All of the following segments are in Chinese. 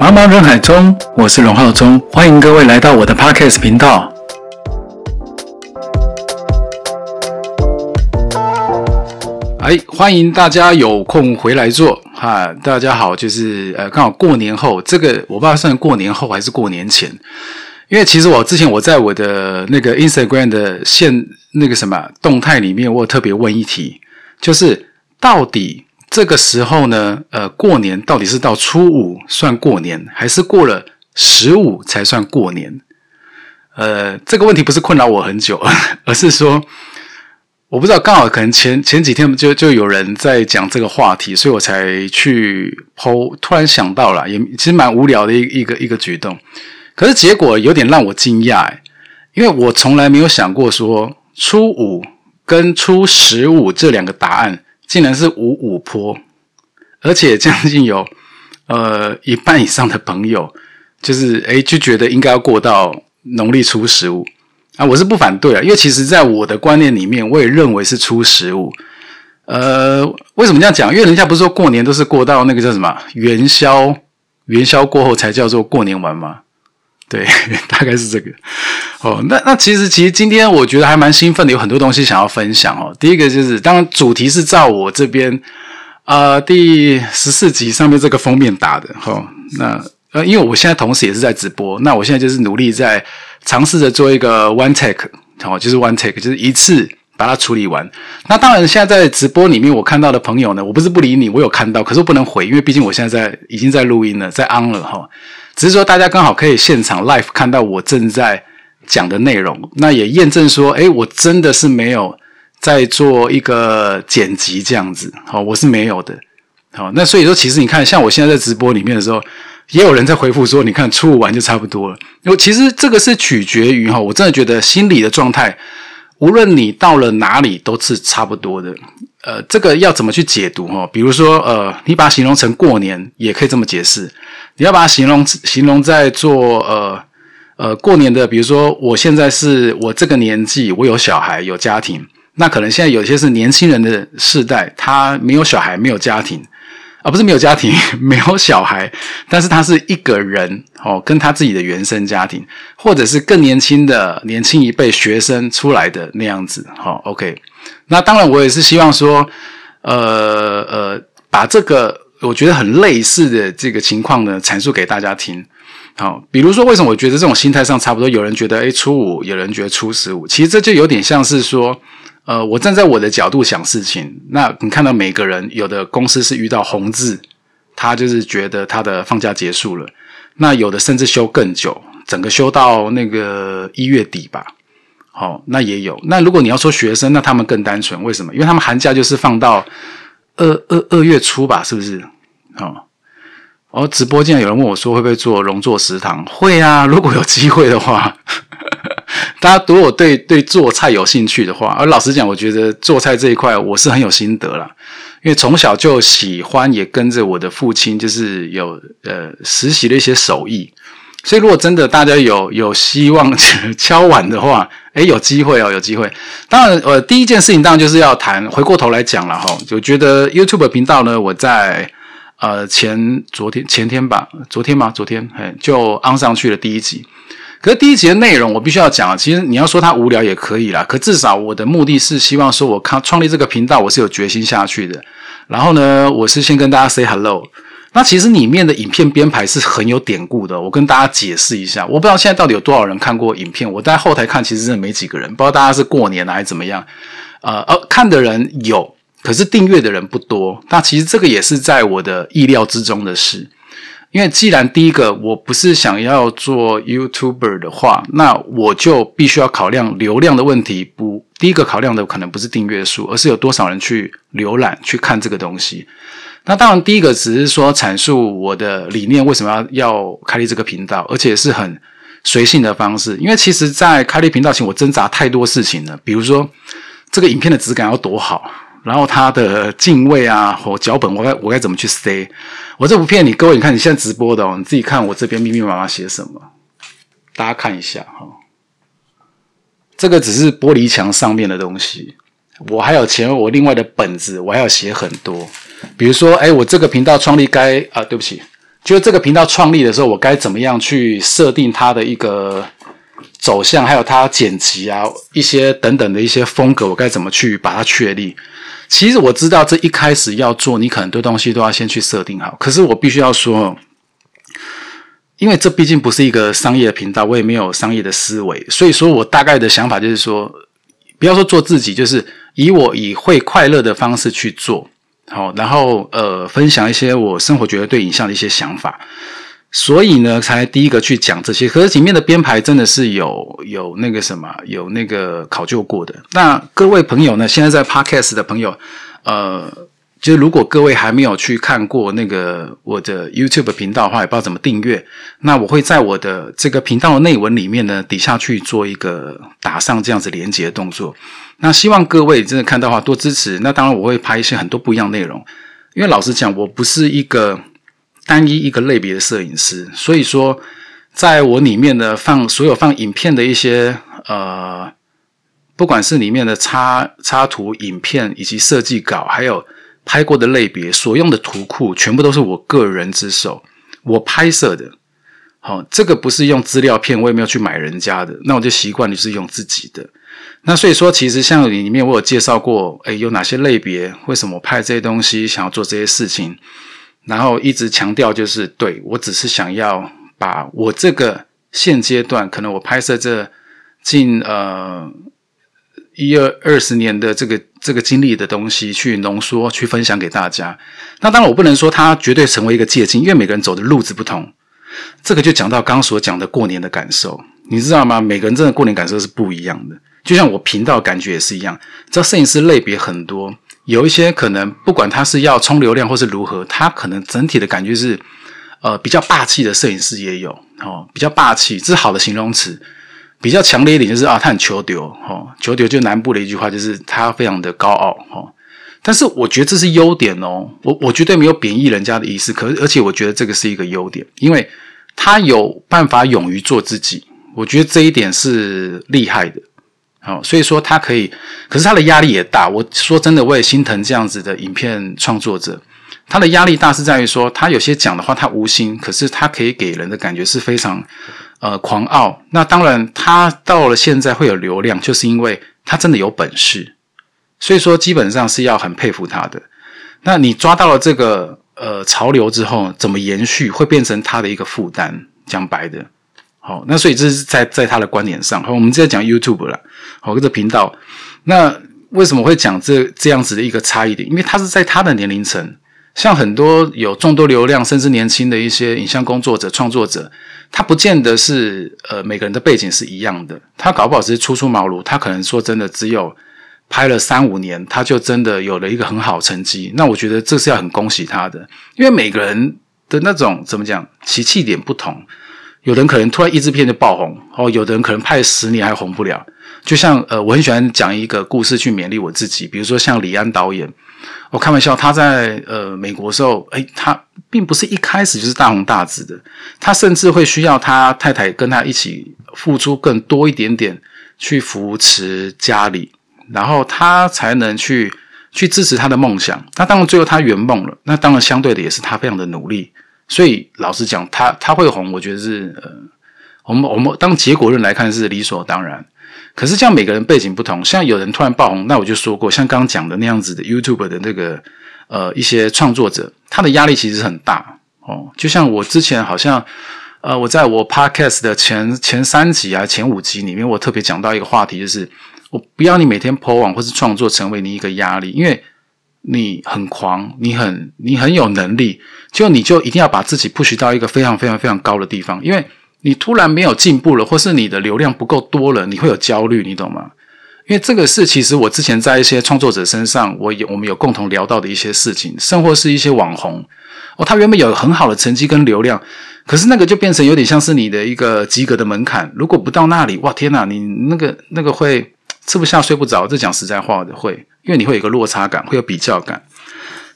茫茫人海中，我是龙浩中，欢迎各位来到我的 Podcast 频道。哎，欢迎大家有空回来做哈！大家好，就是呃，刚好过年后，这个我不知道算过年后还是过年前，因为其实我之前我在我的那个 Instagram 的现那个什么动态里面，我有特别问一题，就是到底。这个时候呢，呃，过年到底是到初五算过年，还是过了十五才算过年？呃，这个问题不是困扰我很久，而是说，我不知道，刚好可能前前几天就就有人在讲这个话题，所以我才去剖。突然想到了，也其实蛮无聊的一一个一个举动，可是结果有点让我惊讶，因为我从来没有想过说初五跟初十五这两个答案。竟然是五五坡，而且将近有呃一半以上的朋友，就是诶就觉得应该要过到农历初十五啊，我是不反对啊，因为其实在我的观念里面，我也认为是初十五。呃，为什么这样讲？因为人家不是说过年都是过到那个叫什么元宵，元宵过后才叫做过年完吗？对，大概是这个。哦，那那其实其实今天我觉得还蛮兴奋的，有很多东西想要分享哦。第一个就是，当然主题是照我这边呃第十四集上面这个封面打的哈。那呃，因为我现在同时也是在直播，那我现在就是努力在尝试着做一个 one take，哦，就是 one take，就是一次把它处理完。那当然，现在在直播里面我看到的朋友呢，我不是不理你，我有看到，可是我不能回，因为毕竟我现在在已经在录音了，在 on 了哈。只是说大家刚好可以现场 live 看到我正在。讲的内容，那也验证说，哎，我真的是没有在做一个剪辑这样子，好，我是没有的，好，那所以说，其实你看，像我现在在直播里面的时候，也有人在回复说，你看初五完就差不多了。因为其实这个是取决于哈，我真的觉得心理的状态，无论你到了哪里都是差不多的。呃，这个要怎么去解读哈？比如说，呃，你把它形容成过年，也可以这么解释；你要把它形容形容在做呃。呃，过年的，比如说，我现在是我这个年纪，我有小孩，有家庭，那可能现在有些是年轻人的世代，他没有小孩，没有家庭，啊，不是没有家庭，没有小孩，但是他是一个人哦，跟他自己的原生家庭，或者是更年轻的年轻一辈学生出来的那样子，好，OK，那当然我也是希望说，呃呃，把这个我觉得很类似的这个情况呢，阐述给大家听。好，比如说，为什么我觉得这种心态上差不多？有人觉得，哎，初五；有人觉得初十五。其实这就有点像是说，呃，我站在我的角度想事情。那你看到每个人，有的公司是遇到红字，他就是觉得他的放假结束了。那有的甚至休更久，整个休到那个一月底吧。好，那也有。那如果你要说学生，那他们更单纯，为什么？因为他们寒假就是放到二二二月初吧，是不是？好。哦，直播间有人问我说会不会做荣做食堂？会啊，如果有机会的话，大家如果对对做菜有兴趣的话，而老实讲，我觉得做菜这一块我是很有心得啦，因为从小就喜欢，也跟着我的父亲，就是有呃实习的一些手艺，所以如果真的大家有 有希望敲碗的话，诶，有机会哦，有机会。当然，呃，第一件事情当然就是要谈，回过头来讲了哈，就觉得 YouTube 频道呢，我在。呃，前昨天前天吧，昨天吗？昨天，嘿，就安上去了第一集。可是第一集的内容，我必须要讲。其实你要说它无聊也可以啦。可至少我的目的是希望说，我看创立这个频道，我是有决心下去的。然后呢，我是先跟大家 say hello。那其实里面的影片编排是很有典故的。我跟大家解释一下，我不知道现在到底有多少人看过影片。我在后台看，其实真的没几个人。不知道大家是过年还是怎么样？呃，呃，看的人有。可是订阅的人不多，那其实这个也是在我的意料之中的事。因为既然第一个我不是想要做 YouTuber 的话，那我就必须要考量流量的问题。不，第一个考量的可能不是订阅数，而是有多少人去浏览、去看这个东西。那当然，第一个只是说阐述我的理念，为什么要要开立这个频道，而且是很随性的方式。因为其实，在开立频道前，我挣扎太多事情了，比如说这个影片的质感要多好。然后它的敬畏啊，或脚本，我该我该怎么去塞？我这不骗你，各位，你看你现在直播的哦，你自己看我这边密密麻麻写什么，大家看一下哈。这个只是玻璃墙上面的东西，我还有钱，我另外的本子我还要写很多。比如说，哎，我这个频道创立该啊，对不起，就这个频道创立的时候，我该怎么样去设定它的一个走向，还有它剪辑啊一些等等的一些风格，我该怎么去把它确立？其实我知道这一开始要做，你可能多东西都要先去设定好。可是我必须要说，因为这毕竟不是一个商业的频道，我也没有商业的思维，所以说我大概的想法就是说，不要说做自己，就是以我以会快乐的方式去做。好，然后呃，分享一些我生活觉得对影像的一些想法，所以呢，才第一个去讲这些。可是里面的编排真的是有有那个什么，有那个考究过的。那各位朋友呢，现在在 Podcast 的朋友，呃，就如果各位还没有去看过那个我的 YouTube 频道的话，也不知道怎么订阅。那我会在我的这个频道的内文里面呢，底下去做一个打上这样子连接的动作。那希望各位真的看到话多支持。那当然我会拍一些很多不一样内容，因为老实讲，我不是一个单一一个类别的摄影师，所以说在我里面的放所有放影片的一些呃，不管是里面的插插图、影片以及设计稿，还有拍过的类别所用的图库，全部都是我个人之手，我拍摄的。好，这个不是用资料片，我也没有去买人家的，那我就习惯就是用自己的。那所以说，其实像里面我有介绍过，诶，有哪些类别？为什么我拍这些东西？想要做这些事情？然后一直强调就是，对我只是想要把我这个现阶段可能我拍摄这近呃一二二十年的这个这个经历的东西去浓缩，去分享给大家。那当然，我不能说它绝对成为一个借鉴，因为每个人走的路子不同。这个就讲到刚所讲的过年的感受，你知道吗？每个人真的过年感受是不一样的。就像我频道感觉也是一样，知道摄影师类别很多，有一些可能不管他是要冲流量或是如何，他可能整体的感觉是，呃，比较霸气的摄影师也有哦，比较霸气，这是好的形容词。比较强烈一点就是啊，他很求丢哦，求丢就南部的一句话，就是他非常的高傲哦。但是我觉得这是优点哦，我我绝对没有贬义人家的意思，可是而且我觉得这个是一个优点，因为他有办法勇于做自己，我觉得这一点是厉害的。好，所以说他可以，可是他的压力也大。我说真的，我也心疼这样子的影片创作者。他的压力大是在于说，他有些讲的话他无心，可是他可以给人的感觉是非常呃狂傲。那当然，他到了现在会有流量，就是因为他真的有本事。所以说，基本上是要很佩服他的。那你抓到了这个呃潮流之后，怎么延续，会变成他的一个负担。讲白的。好，那所以这是在在他的观点上。好，我们在讲 YouTube 了。好，这个频道，那为什么会讲这这样子的一个差异点？因为他是在他的年龄层，像很多有众多流量甚至年轻的一些影像工作者、创作者，他不见得是呃每个人的背景是一样的。他搞不好只是初出茅庐，他可能说真的只有拍了三五年，他就真的有了一个很好成绩。那我觉得这是要很恭喜他的，因为每个人的那种怎么讲，奇气点不同。有人可能突然一支片就爆红，哦，有的人可能拍十年还红不了。就像呃，我很喜欢讲一个故事去勉励我自己，比如说像李安导演，我开玩笑，他在呃美国时候，诶，他并不是一开始就是大红大紫的，他甚至会需要他太太跟他一起付出更多一点点去扶持家里，然后他才能去去支持他的梦想。那当然最后他圆梦了，那当然相对的也是他非常的努力。所以老实讲，他他会红，我觉得是呃，我们我们当结果论来看是理所当然。可是像每个人背景不同，像有人突然爆红，那我就说过，像刚刚讲的那样子的 YouTube 的那个呃一些创作者，他的压力其实很大哦。就像我之前好像呃我在我 Podcast 的前前三集啊前五集里面，我特别讲到一个话题，就是我不要你每天 po 网或是创作成为你一个压力，因为。你很狂，你很你很有能力，就你就一定要把自己 push 到一个非常非常非常高的地方，因为你突然没有进步了，或是你的流量不够多了，你会有焦虑，你懂吗？因为这个是其实我之前在一些创作者身上，我有我们有共同聊到的一些事情，甚或是一些网红哦，他原本有很好的成绩跟流量，可是那个就变成有点像是你的一个及格的门槛，如果不到那里，哇天哪，你那个那个会吃不下睡不着，这讲实在话的会。因为你会有一个落差感，会有比较感。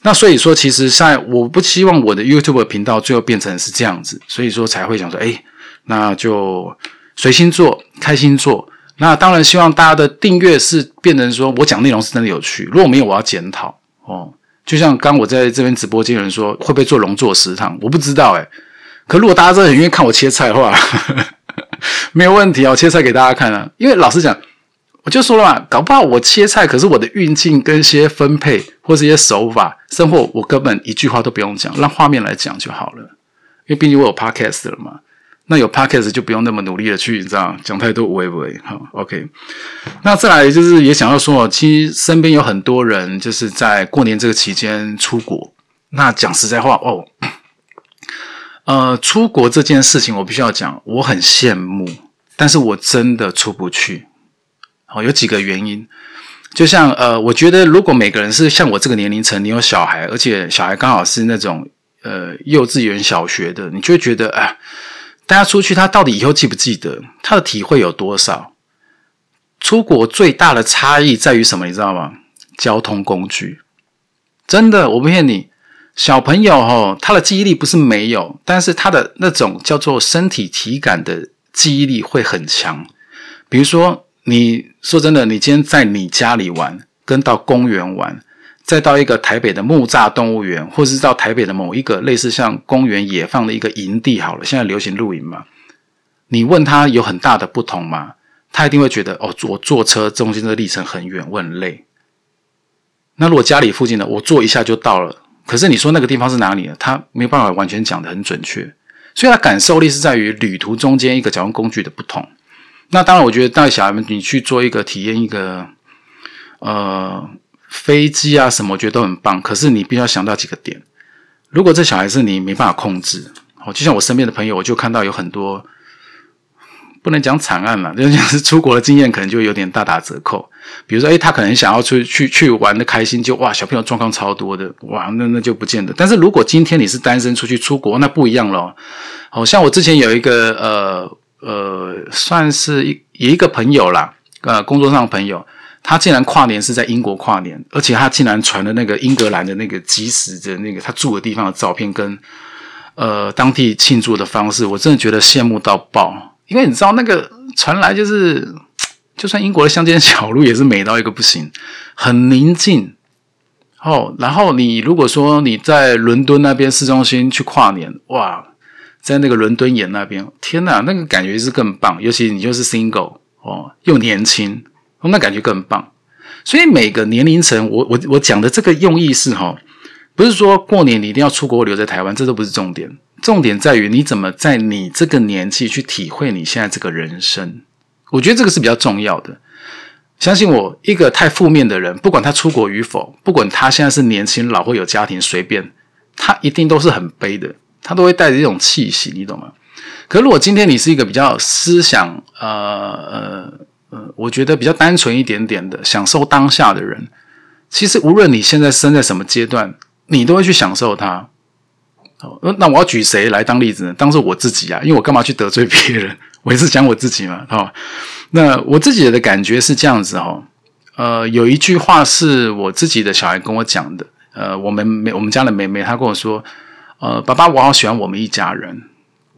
那所以说，其实在我不希望我的 YouTube 频道最后变成是这样子，所以说才会想说，哎，那就随心做，开心做。那当然希望大家的订阅是变成说我讲内容是真的有趣，如果没有我要检讨哦。就像刚我在这边直播间有人说会不会做龙座食堂，我不知道哎。可如果大家真的很愿意看我切菜的话，没有问题哦，切菜给大家看啊。因为老实讲，我就说了嘛，搞不好我切菜，可是我的运镜跟一些分配或是一些手法，生活我根本一句话都不用讲，让画面来讲就好了。因为毕竟我有 podcast 了嘛。那有 podcast 就不用那么努力的去，你知道讲太多喂喂，好，OK。那再来就是也想要说，其实身边有很多人就是在过年这个期间出国。那讲实在话哦，呃，出国这件事情我必须要讲，我很羡慕，但是我真的出不去。哦，有几个原因，就像呃，我觉得如果每个人是像我这个年龄层，你有小孩，而且小孩刚好是那种呃幼稚园、小学的，你就会觉得啊。大家出去，他到底以后记不记得？他的体会有多少？出国最大的差异在于什么？你知道吗？交通工具。真的，我不骗你。小朋友哈，他的记忆力不是没有，但是他的那种叫做身体体感的记忆力会很强。比如说，你说真的，你今天在你家里玩，跟到公园玩。再到一个台北的木栅动物园，或者是到台北的某一个类似像公园野放的一个营地，好了，现在流行露营嘛。你问他有很大的不同吗？他一定会觉得哦，我坐车中间的历程很远，我很累。那如果家里附近的，我坐一下就到了。可是你说那个地方是哪里呢？他没有办法完全讲的很准确，所以他感受力是在于旅途中间一个交通工具的不同。那当然，我觉得带小孩们你去做一个体验，一个呃。飞机啊，什么我觉得都很棒。可是你必须要想到几个点。如果这小孩是你没办法控制，哦，就像我身边的朋友，我就看到有很多不能讲惨案了，就是出国的经验，可能就有点大打折扣。比如说，诶，他可能想要出去去玩的开心，就哇，小朋友状况超多的，哇，那那就不见得。但是如果今天你是单身出去出国，那不一样了。好像我之前有一个呃呃，算是一一个朋友啦，呃，工作上的朋友。他竟然跨年是在英国跨年，而且他竟然传了那个英格兰的那个即时的那个他住的地方的照片跟呃当地庆祝的方式，我真的觉得羡慕到爆。因为你知道那个传来就是，就算英国的乡间小路也是美到一个不行，很宁静。哦，然后你如果说你在伦敦那边市中心去跨年，哇，在那个伦敦眼那边，天哪，那个感觉是更棒。尤其你就是 single 哦，又年轻。那感觉更棒，所以每个年龄层，我我我讲的这个用意是哈，不是说过年你一定要出国留在台湾，这都不是重点，重点在于你怎么在你这个年纪去体会你现在这个人生，我觉得这个是比较重要的。相信我，一个太负面的人，不管他出国与否，不管他现在是年轻老或有家庭，随便他一定都是很悲的，他都会带着一种气息，你懂吗？可如果今天你是一个比较思想，呃呃。呃，我觉得比较单纯一点点的，享受当下的人，其实无论你现在生在什么阶段，你都会去享受它。好，那我要举谁来当例子呢？当做我自己啊，因为我干嘛去得罪别人？我也是讲我自己嘛。好，那我自己的感觉是这样子哈。呃，有一句话是我自己的小孩跟我讲的。呃，我们妹，我们家的妹妹，她跟我说，呃，爸爸，我好喜欢我们一家人。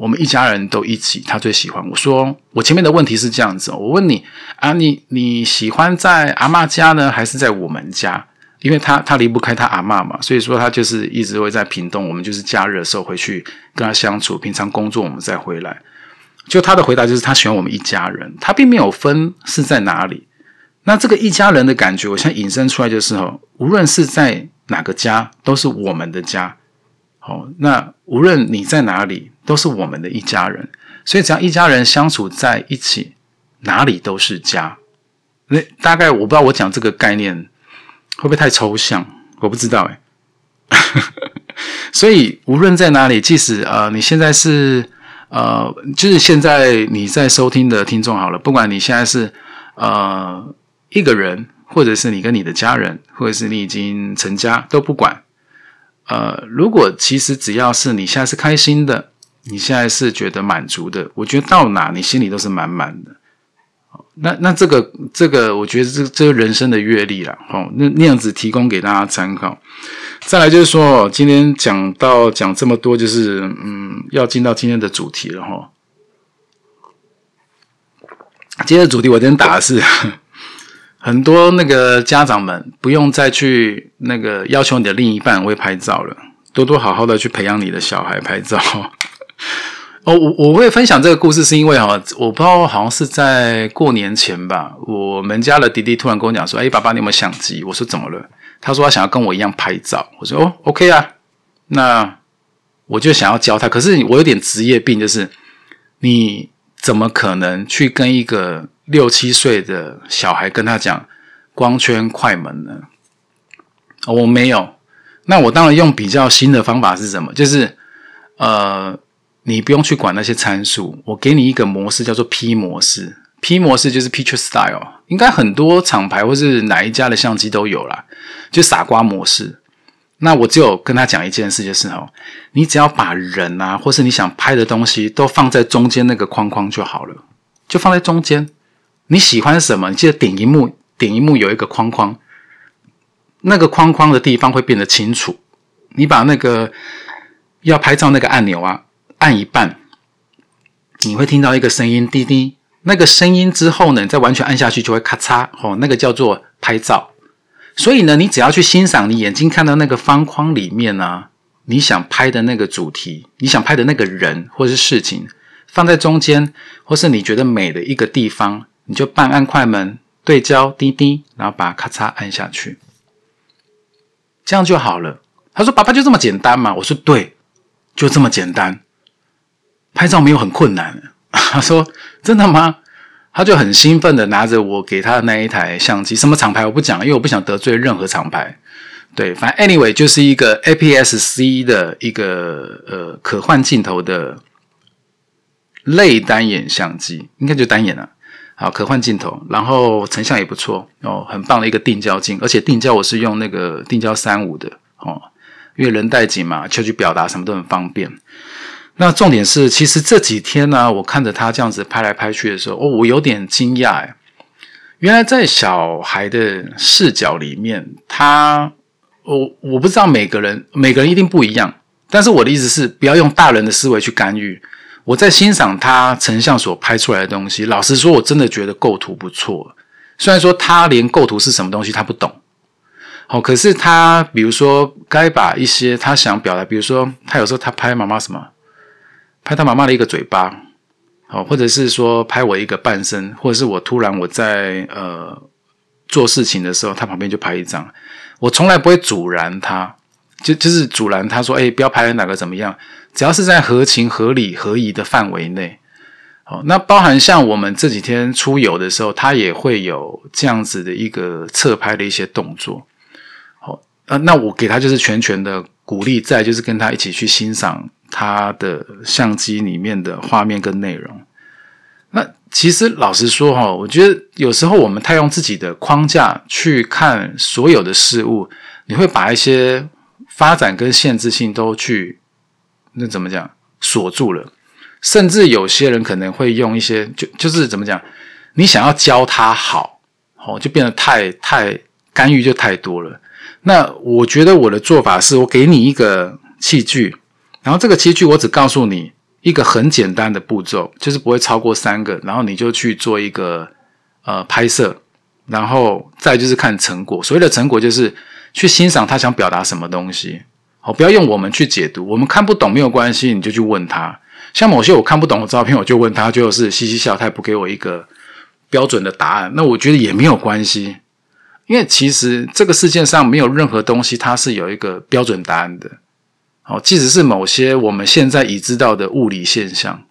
我们一家人都一起，他最喜欢。我说，我前面的问题是这样子，我问你啊，你你喜欢在阿妈家呢，还是在我们家？因为他他离不开他阿妈嘛，所以说他就是一直会在屏东。我们就是假日的时候回去跟他相处，平常工作我们再回来。就他的回答就是他喜欢我们一家人，他并没有分是在哪里。那这个一家人的感觉，我现在引申出来就是哦，无论是在哪个家，都是我们的家。好，那无论你在哪里，都是我们的一家人。所以只要一家人相处在一起，哪里都是家。那大概我不知道我讲这个概念会不会太抽象，我不知道哎。所以无论在哪里，即使呃你现在是呃，就是现在你在收听的听众好了，不管你现在是呃一个人，或者是你跟你的家人，或者是你已经成家，都不管。呃，如果其实只要是你现在是开心的，你现在是觉得满足的，我觉得到哪你心里都是满满的。那那这个这个，我觉得这这个人生的阅历了，哦，那那样子提供给大家参考。再来就是说，今天讲到讲这么多，就是嗯，要进到今天的主题了哈。今天的主题我今天打的是，很多那个家长们不用再去那个要求你的另一半会拍照了，多多好好的去培养你的小孩拍照。哦，我我会分享这个故事，是因为哈，我不知道好像是在过年前吧，我们家的弟弟突然跟我讲说：“哎，爸爸，你有没有相机？”我说：“怎么了？”他说：“他想要跟我一样拍照。”我说：“哦，OK 啊。”那我就想要教他，可是我有点职业病，就是你怎么可能去跟一个六七岁的小孩跟他讲光圈快门呢？我没有。那我当然用比较新的方法是什么？就是呃。你不用去管那些参数，我给你一个模式叫做 P 模式。P 模式就是 Picture Style，应该很多厂牌或是哪一家的相机都有啦，就傻瓜模式。那我只有跟他讲一件事，就是哦，你只要把人啊，或是你想拍的东西都放在中间那个框框就好了，就放在中间。你喜欢什么？你记得点一幕，点一幕有一个框框，那个框框的地方会变得清楚。你把那个要拍照那个按钮啊。按一半，你会听到一个声音滴滴，那个声音之后呢，你再完全按下去就会咔嚓哦，那个叫做拍照。所以呢，你只要去欣赏你眼睛看到那个方框里面呢，你想拍的那个主题，你想拍的那个人或是事情，放在中间，或是你觉得美的一个地方，你就半按快门对焦滴滴，然后把咔嚓按下去，这样就好了。他说：“爸爸就这么简单嘛？”我说：“对，就这么简单。”拍照没有很困难，他说：“真的吗？”他就很兴奋的拿着我给他的那一台相机，什么厂牌我不讲，因为我不想得罪任何厂牌。对，反正 anyway 就是一个 APS-C 的一个呃可换镜头的类单眼相机，应该就单眼了。好，可换镜头，然后成像也不错哦，很棒的一个定焦镜，而且定焦我是用那个定焦三五的哦，因为人带景嘛，就去表达什么都很方便。那重点是，其实这几天呢，我看着他这样子拍来拍去的时候，哦，我有点惊讶哎。原来在小孩的视角里面，他，我我不知道每个人每个人一定不一样，但是我的意思是，不要用大人的思维去干预。我在欣赏他成像所拍出来的东西，老实说，我真的觉得构图不错。虽然说他连构图是什么东西他不懂，好，可是他比如说该把一些他想表达，比如说他有时候他拍妈妈什么。拍他妈妈的一个嘴巴，好，或者是说拍我一个半身，或者是我突然我在呃做事情的时候，他旁边就拍一张。我从来不会阻拦他，就就是阻拦他说：“哎，不要拍哪个怎么样？”只要是在合情合理合宜的范围内，好，那包含像我们这几天出游的时候，他也会有这样子的一个侧拍的一些动作。好，呃，那我给他就是全权的鼓励，再就是跟他一起去欣赏。他的相机里面的画面跟内容，那其实老实说哈，我觉得有时候我们太用自己的框架去看所有的事物，你会把一些发展跟限制性都去那怎么讲锁住了，甚至有些人可能会用一些就就是怎么讲，你想要教他好，哦，就变得太太干预就太多了。那我觉得我的做法是我给你一个器具。然后这个器具我只告诉你一个很简单的步骤，就是不会超过三个，然后你就去做一个呃拍摄，然后再就是看成果。所谓的成果就是去欣赏他想表达什么东西。好，不要用我们去解读，我们看不懂没有关系，你就去问他。像某些我看不懂的照片，我就问他，就是嘻嘻笑，他也不给我一个标准的答案，那我觉得也没有关系，因为其实这个世界上没有任何东西它是有一个标准答案的。哦，即使是某些我们现在已知道的物理现象，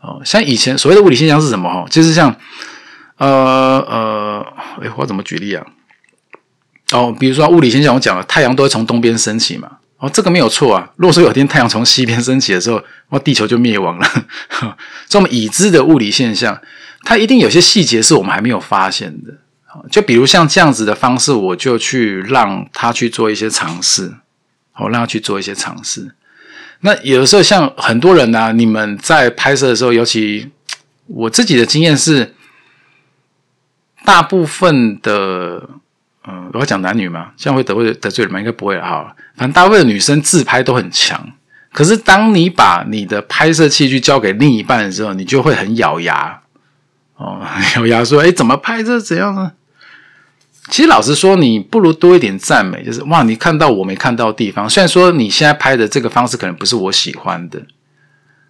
哦，像以前所谓的物理现象是什么？哈，就是像，呃呃，哎，我怎么举例啊？哦，比如说物理现象，我讲了，太阳都会从东边升起嘛。哦，这个没有错啊。如果说有天太阳从西边升起的时候，哇，地球就灭亡了。这么已知的物理现象，它一定有些细节是我们还没有发现的。就比如像这样子的方式，我就去让他去做一些尝试。我让他去做一些尝试。那有的时候，像很多人呢，你们在拍摄的时候，尤其我自己的经验是，大部分的，嗯，我要讲男女嘛，这样会得罪得罪人吗？应该不会哈。反正大部分的女生自拍都很强，可是当你把你的拍摄器具交给另一半的时候，你就会很咬牙。哦，咬牙说，哎，怎么拍这怎样呢？其实老实说，你不如多一点赞美，就是哇，你看到我没看到地方。虽然说你现在拍的这个方式可能不是我喜欢的，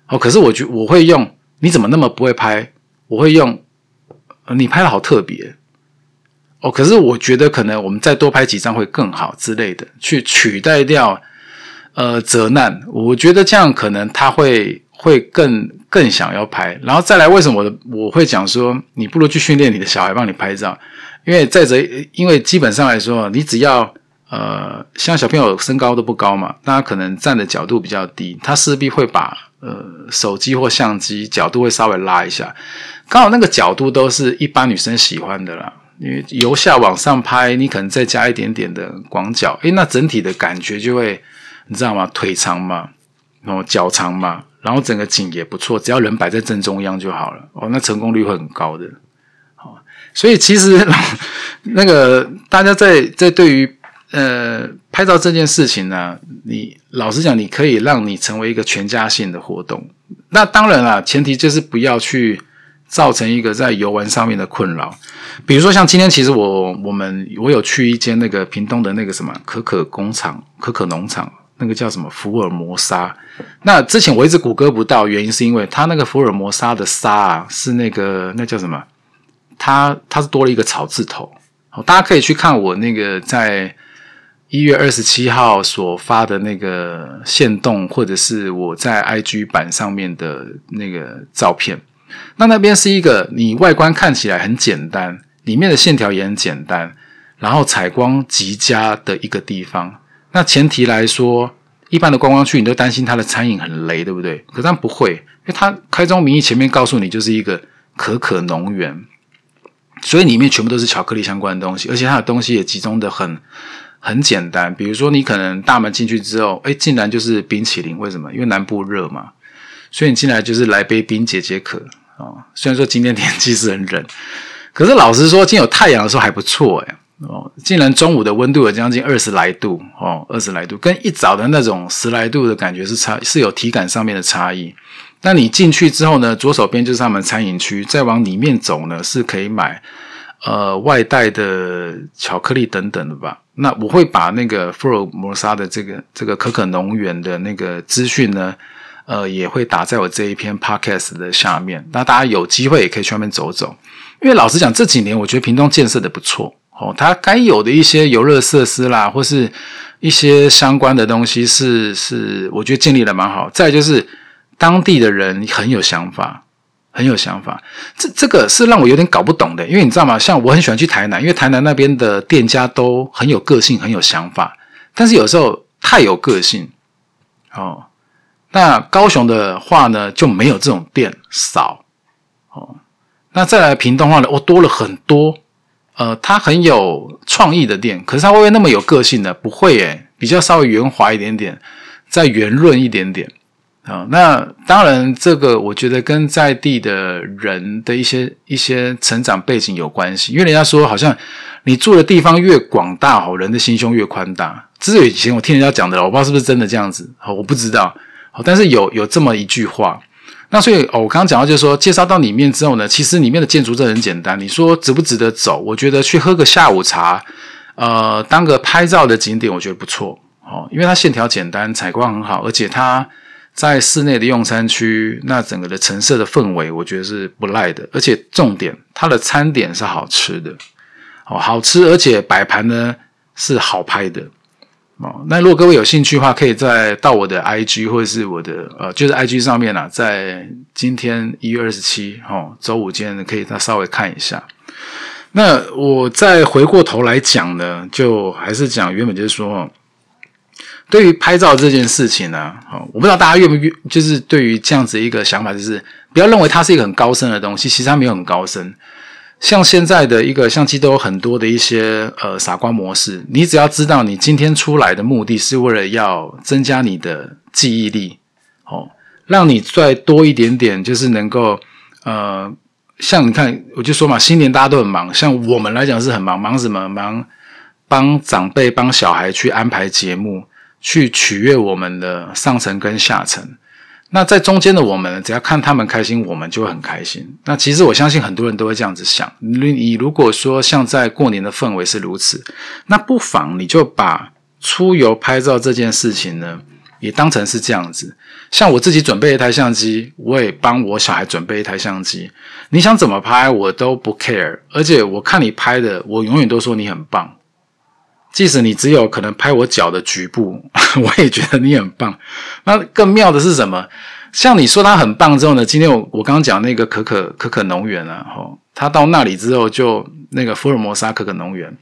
哦，可是我觉我会用。你怎么那么不会拍？我会用，你拍的好特别哦。可是我觉得可能我们再多拍几张会更好之类的，去取代掉呃责难。我觉得这样可能他会会更更想要拍。然后再来，为什么我会讲说，你不如去训练你的小孩帮你拍照？因为再者，因为基本上来说，你只要呃，像小朋友身高都不高嘛，那他可能站的角度比较低，他势必会把呃手机或相机角度会稍微拉一下，刚好那个角度都是一般女生喜欢的啦。因为由下往上拍，你可能再加一点点的广角，诶，那整体的感觉就会，你知道吗？腿长嘛，然后脚长嘛，然后整个景也不错，只要人摆在正中央就好了。哦，那成功率会很高的。所以其实 那个大家在在对于呃拍照这件事情呢，你老实讲，你可以让你成为一个全家性的活动。那当然啦，前提就是不要去造成一个在游玩上面的困扰。比如说像今天，其实我我们我有去一间那个屏东的那个什么可可工厂、可可农场，那个叫什么福尔摩沙。那之前我一直谷歌不到，原因是因为它那个福尔摩沙的沙啊，是那个那叫什么？它它是多了一个草字头，大家可以去看我那个在一月二十七号所发的那个线动，或者是我在 IG 版上面的那个照片。那那边是一个你外观看起来很简单，里面的线条也很简单，然后采光极佳的一个地方。那前提来说，一般的观光区你都担心它的餐饮很雷，对不对？可它不会，因为它开宗明义前面告诉你就是一个可可农园。所以里面全部都是巧克力相关的东西，而且它的东西也集中的很很简单。比如说，你可能大门进去之后，哎，竟然就是冰淇淋。为什么？因为南部热嘛，所以你进来就是来杯冰解解渴哦。虽然说今天天气是很冷，可是老实说，今天有太阳的时候还不错哎哦。竟然中午的温度有将近二十来度哦，二十来度，跟一早的那种十来度的感觉是差，是有体感上面的差异。那你进去之后呢？左手边就是他们餐饮区，再往里面走呢，是可以买呃外带的巧克力等等的吧。那我会把那个福尔摩沙的这个这个可可农园的那个资讯呢，呃，也会打在我这一篇 podcast 的下面。那大家有机会也可以去外面走走，因为老实讲，这几年我觉得屏东建设的不错哦，它该有的一些游乐设施啦，或是一些相关的东西是是，我觉得建立的蛮好。再就是。当地的人很有想法，很有想法。这这个是让我有点搞不懂的，因为你知道吗？像我很喜欢去台南，因为台南那边的店家都很有个性，很有想法。但是有时候太有个性哦。那高雄的话呢，就没有这种店少哦。那再来屏东话呢，我多了很多。呃，它很有创意的店，可是它会不会那么有个性呢？不会诶，比较稍微圆滑一点点，再圆润一点点。啊，那当然，这个我觉得跟在地的人的一些一些成长背景有关系，因为人家说，好像你住的地方越广大，好人的心胸越宽大。这是以前我听人家讲的，我不知道是不是真的这样子，好，我不知道，好，但是有有这么一句话。那所以，我刚刚讲到就是说，介绍到里面之后呢，其实里面的建筑真的很简单，你说值不值得走？我觉得去喝个下午茶，呃，当个拍照的景点，我觉得不错，哦，因为它线条简单，采光很好，而且它。在室内的用餐区，那整个的橙色的氛围，我觉得是不赖的。而且重点，它的餐点是好吃的，哦，好吃，而且摆盘呢是好拍的，哦。那如果各位有兴趣的话，可以再到我的 IG 或者是我的呃，就是 IG 上面啊，在今天一月二十七，哦，周五间可以再稍微看一下。那我再回过头来讲呢，就还是讲原本就是说。对于拍照这件事情呢，哦，我不知道大家愿不愿，就是对于这样子一个想法，就是不要认为它是一个很高深的东西，其实它没有很高深。像现在的一个相机都有很多的一些呃傻瓜模式，你只要知道你今天出来的目的是为了要增加你的记忆力，哦，让你再多一点点，就是能够呃，像你看，我就说嘛，新年大家都很忙，像我们来讲是很忙，忙什么？忙帮长辈、帮小孩去安排节目。去取悦我们的上层跟下层，那在中间的我们，只要看他们开心，我们就会很开心。那其实我相信很多人都会这样子想。你你如果说像在过年的氛围是如此，那不妨你就把出游拍照这件事情呢，也当成是这样子。像我自己准备一台相机，我也帮我小孩准备一台相机。你想怎么拍，我都不 care。而且我看你拍的，我永远都说你很棒。即使你只有可能拍我脚的局部，我也觉得你很棒。那更妙的是什么？像你说他很棒之后呢？今天我我刚刚讲那个可可可可农园啊，吼，他到那里之后就那个福尔摩沙可可农园，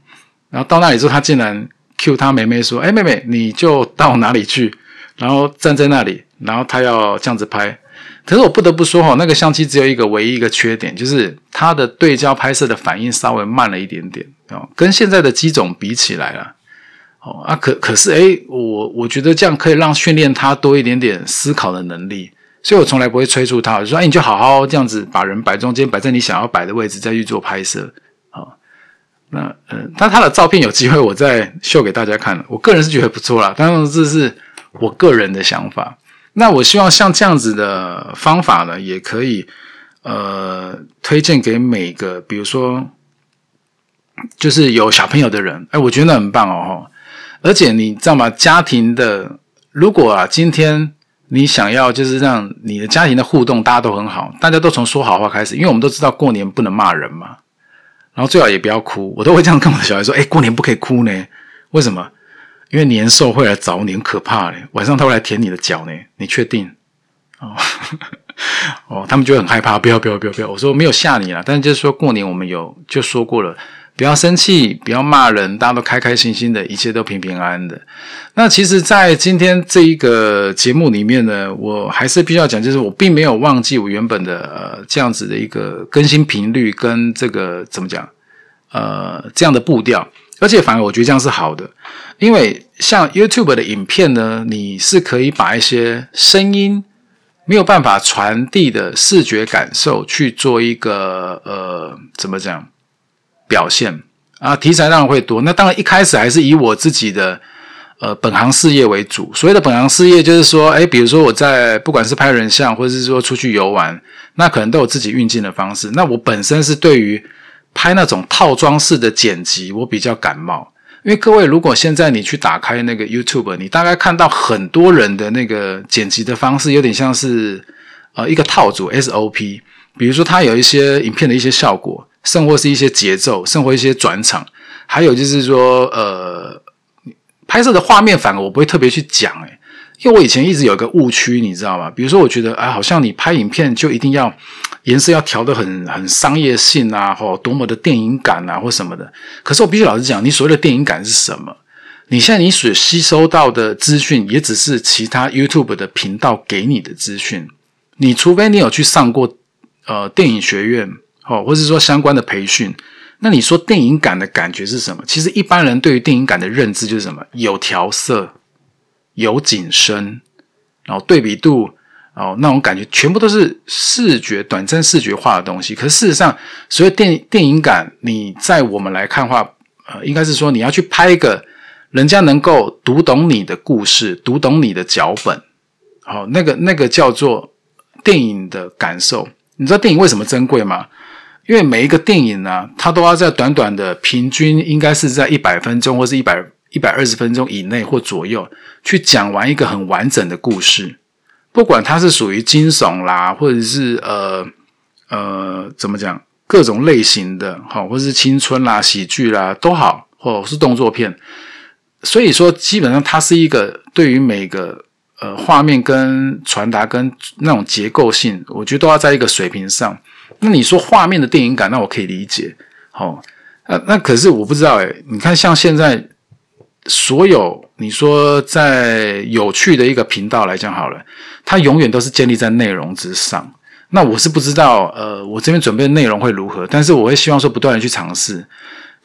然后到那里之后，他竟然 Q 他妹妹说：“哎，妹妹，你就到哪里去？”然后站在那里，然后他要这样子拍。可是我不得不说哈，那个相机只有一个唯一一个缺点，就是它的对焦拍摄的反应稍微慢了一点点跟现在的机种比起来啊，哦啊可可是诶，我我觉得这样可以让训练他多一点点思考的能力，所以我从来不会催促他，我说哎你就好好这样子把人摆中间，摆在你想要摆的位置再去做拍摄啊。那嗯，但他的照片有机会我再秀给大家看，我个人是觉得不错啦，当然这是我个人的想法。那我希望像这样子的方法呢，也可以呃推荐给每个，比如说就是有小朋友的人，哎，我觉得很棒哦而且你知道吗？家庭的如果啊，今天你想要就是让你的家庭的互动大家都很好，大家都从说好话开始，因为我们都知道过年不能骂人嘛，然后最好也不要哭，我都会这样跟我的小孩说，哎，过年不可以哭呢，为什么？因为年兽会来找你，很可怕嘞！晚上他会来舔你的脚呢，你确定？哦 哦，他们就很害怕，不要不要不要不要！我说没有吓你啦，但是就是说过年我们有就说过了，不要生气，不要骂人，大家都开开心心的，一切都平平安安的。那其实，在今天这一个节目里面呢，我还是必须要讲，就是我并没有忘记我原本的呃这样子的一个更新频率跟这个怎么讲呃这样的步调。而且反而我觉得这样是好的，因为像 YouTube 的影片呢，你是可以把一些声音没有办法传递的视觉感受去做一个呃怎么讲表现啊？题材当然会多。那当然一开始还是以我自己的呃本行事业为主。所谓的本行事业就是说，哎，比如说我在不管是拍人像，或者是说出去游玩，那可能都有自己运镜的方式。那我本身是对于拍那种套装式的剪辑，我比较感冒，因为各位，如果现在你去打开那个 YouTube，你大概看到很多人的那个剪辑的方式，有点像是呃一个套组 SOP，比如说它有一些影片的一些效果，甚或是一些节奏，甚或一些转场，还有就是说呃拍摄的画面，反而我不会特别去讲，诶因为我以前一直有一个误区，你知道吗？比如说，我觉得啊，好像你拍影片就一定要颜色要调的很很商业性啊，或多么的电影感啊，或什么的。可是我必须老实讲，你所谓的电影感是什么？你现在你所吸收到的资讯，也只是其他 YouTube 的频道给你的资讯。你除非你有去上过呃电影学院哦，或者说相关的培训，那你说电影感的感觉是什么？其实一般人对于电影感的认知就是什么？有调色。有景深，然后对比度，哦，那种感觉全部都是视觉短暂视觉化的东西。可是事实上，所谓电电影感，你在我们来看话，呃，应该是说你要去拍一个人家能够读懂你的故事，读懂你的脚本，好，那个那个叫做电影的感受。你知道电影为什么珍贵吗？因为每一个电影呢，它都要在短短的平均应该是在一百分钟或是一百。一百二十分钟以内或左右，去讲完一个很完整的故事，不管它是属于惊悚啦，或者是呃呃怎么讲，各种类型的，哈，或者是青春啦、喜剧啦都好，或者是动作片。所以说，基本上它是一个对于每个呃画面跟传达跟那种结构性，我觉得都要在一个水平上。那你说画面的电影感，那我可以理解，好，那那可是我不知道诶，你看像现在。所有你说在有趣的一个频道来讲好了，它永远都是建立在内容之上。那我是不知道，呃，我这边准备的内容会如何，但是我会希望说不断的去尝试。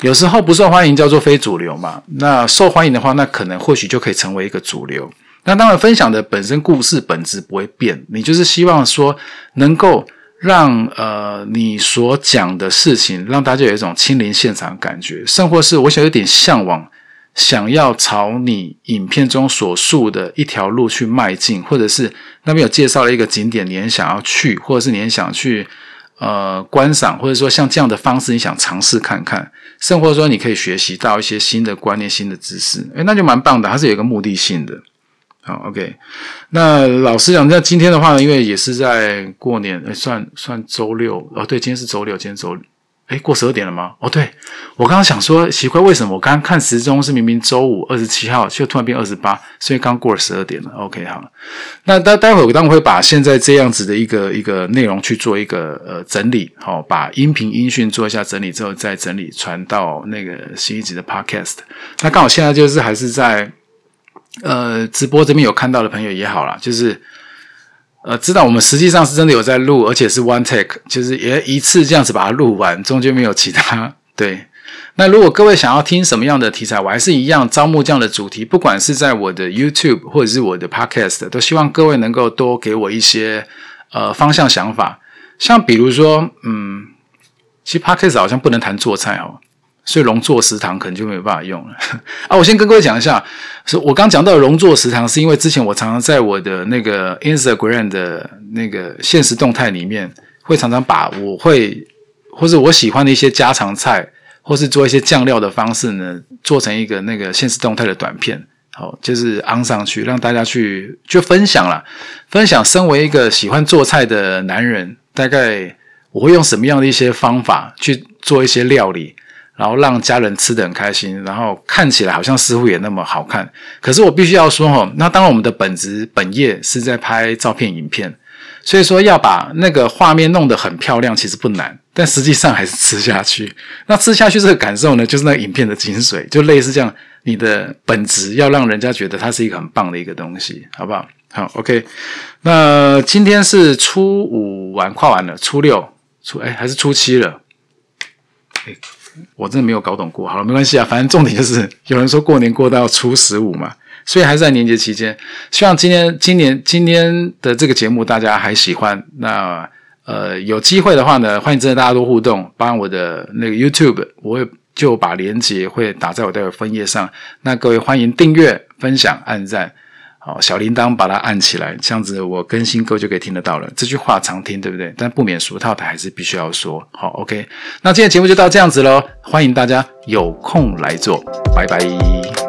有时候不受欢迎叫做非主流嘛，那受欢迎的话，那可能或许就可以成为一个主流。那当然分享的本身故事本质不会变，你就是希望说能够让呃你所讲的事情让大家有一种亲临现场的感觉，甚或是我想有点向往。想要朝你影片中所述的一条路去迈进，或者是那边有介绍了一个景点，你很想要去，或者是你很想去呃观赏，或者说像这样的方式，你想尝试看看，甚或者说你可以学习到一些新的观念、新的知识，诶，那就蛮棒的，它是有一个目的性的。好，OK。那老实讲，那今天的话呢，因为也是在过年，算算周六哦，对，今天是周六，今天周。哎，过十二点了吗？哦，对，我刚刚想说，奇怪，为什么我刚刚看时钟是明明周五二十七号，却突然变二十八，所以刚过了十二点了。OK，好，那待待会我当然会把现在这样子的一个一个内容去做一个呃整理，好，把音频音讯做一下整理之后，再整理传到那个新一集的 Podcast。那刚好现在就是还是在呃直播这边有看到的朋友也好啦，就是。呃，知道我们实际上是真的有在录，而且是 one take，就是也一次这样子把它录完，中间没有其他。对，那如果各位想要听什么样的题材，我还是一样招募这样的主题，不管是在我的 YouTube 或者是我的 Podcast，都希望各位能够多给我一些呃方向想法。像比如说，嗯，其实 Podcast 好像不能谈做菜哦。所以龙座食堂可能就没有办法用了 啊！我先跟各位讲一下，是我刚讲到的龙座食堂，是因为之前我常常在我的那个 Instagram 的那个现实动态里面，会常常把我会或者我喜欢的一些家常菜，或是做一些酱料的方式呢，做成一个那个现实动态的短片，好，就是安上去，让大家去就分享了。分享身为一个喜欢做菜的男人，大概我会用什么样的一些方法去做一些料理。然后让家人吃的很开心，然后看起来好像似乎也那么好看。可是我必须要说哈，那当然我们的本职本业是在拍照片、影片，所以说要把那个画面弄得很漂亮，其实不难。但实际上还是吃下去，那吃下去这个感受呢，就是那个影片的精髓，就类似这样。你的本质要让人家觉得它是一个很棒的一个东西，好不好？好，OK。那今天是初五完跨完了，初六、初哎还是初七了？哎。我真的没有搞懂过，好了，没关系啊，反正重点就是有人说过年过到初十五嘛，所以还是在年节期间。希望今天、今年、今天的这个节目大家还喜欢。那呃，有机会的话呢，欢迎真的大家多互动，帮我的那个 YouTube，我会就把链接会打在我的分页上。那各位欢迎订阅、分享、按赞。好，小铃铛把它按起来，这样子我更新歌就可以听得到了。这句话常听，对不对？但不免俗套的，还是必须要说。好，OK，那今天节目就到这样子喽，欢迎大家有空来做，拜拜。